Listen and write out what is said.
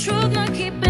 truth, not keeping.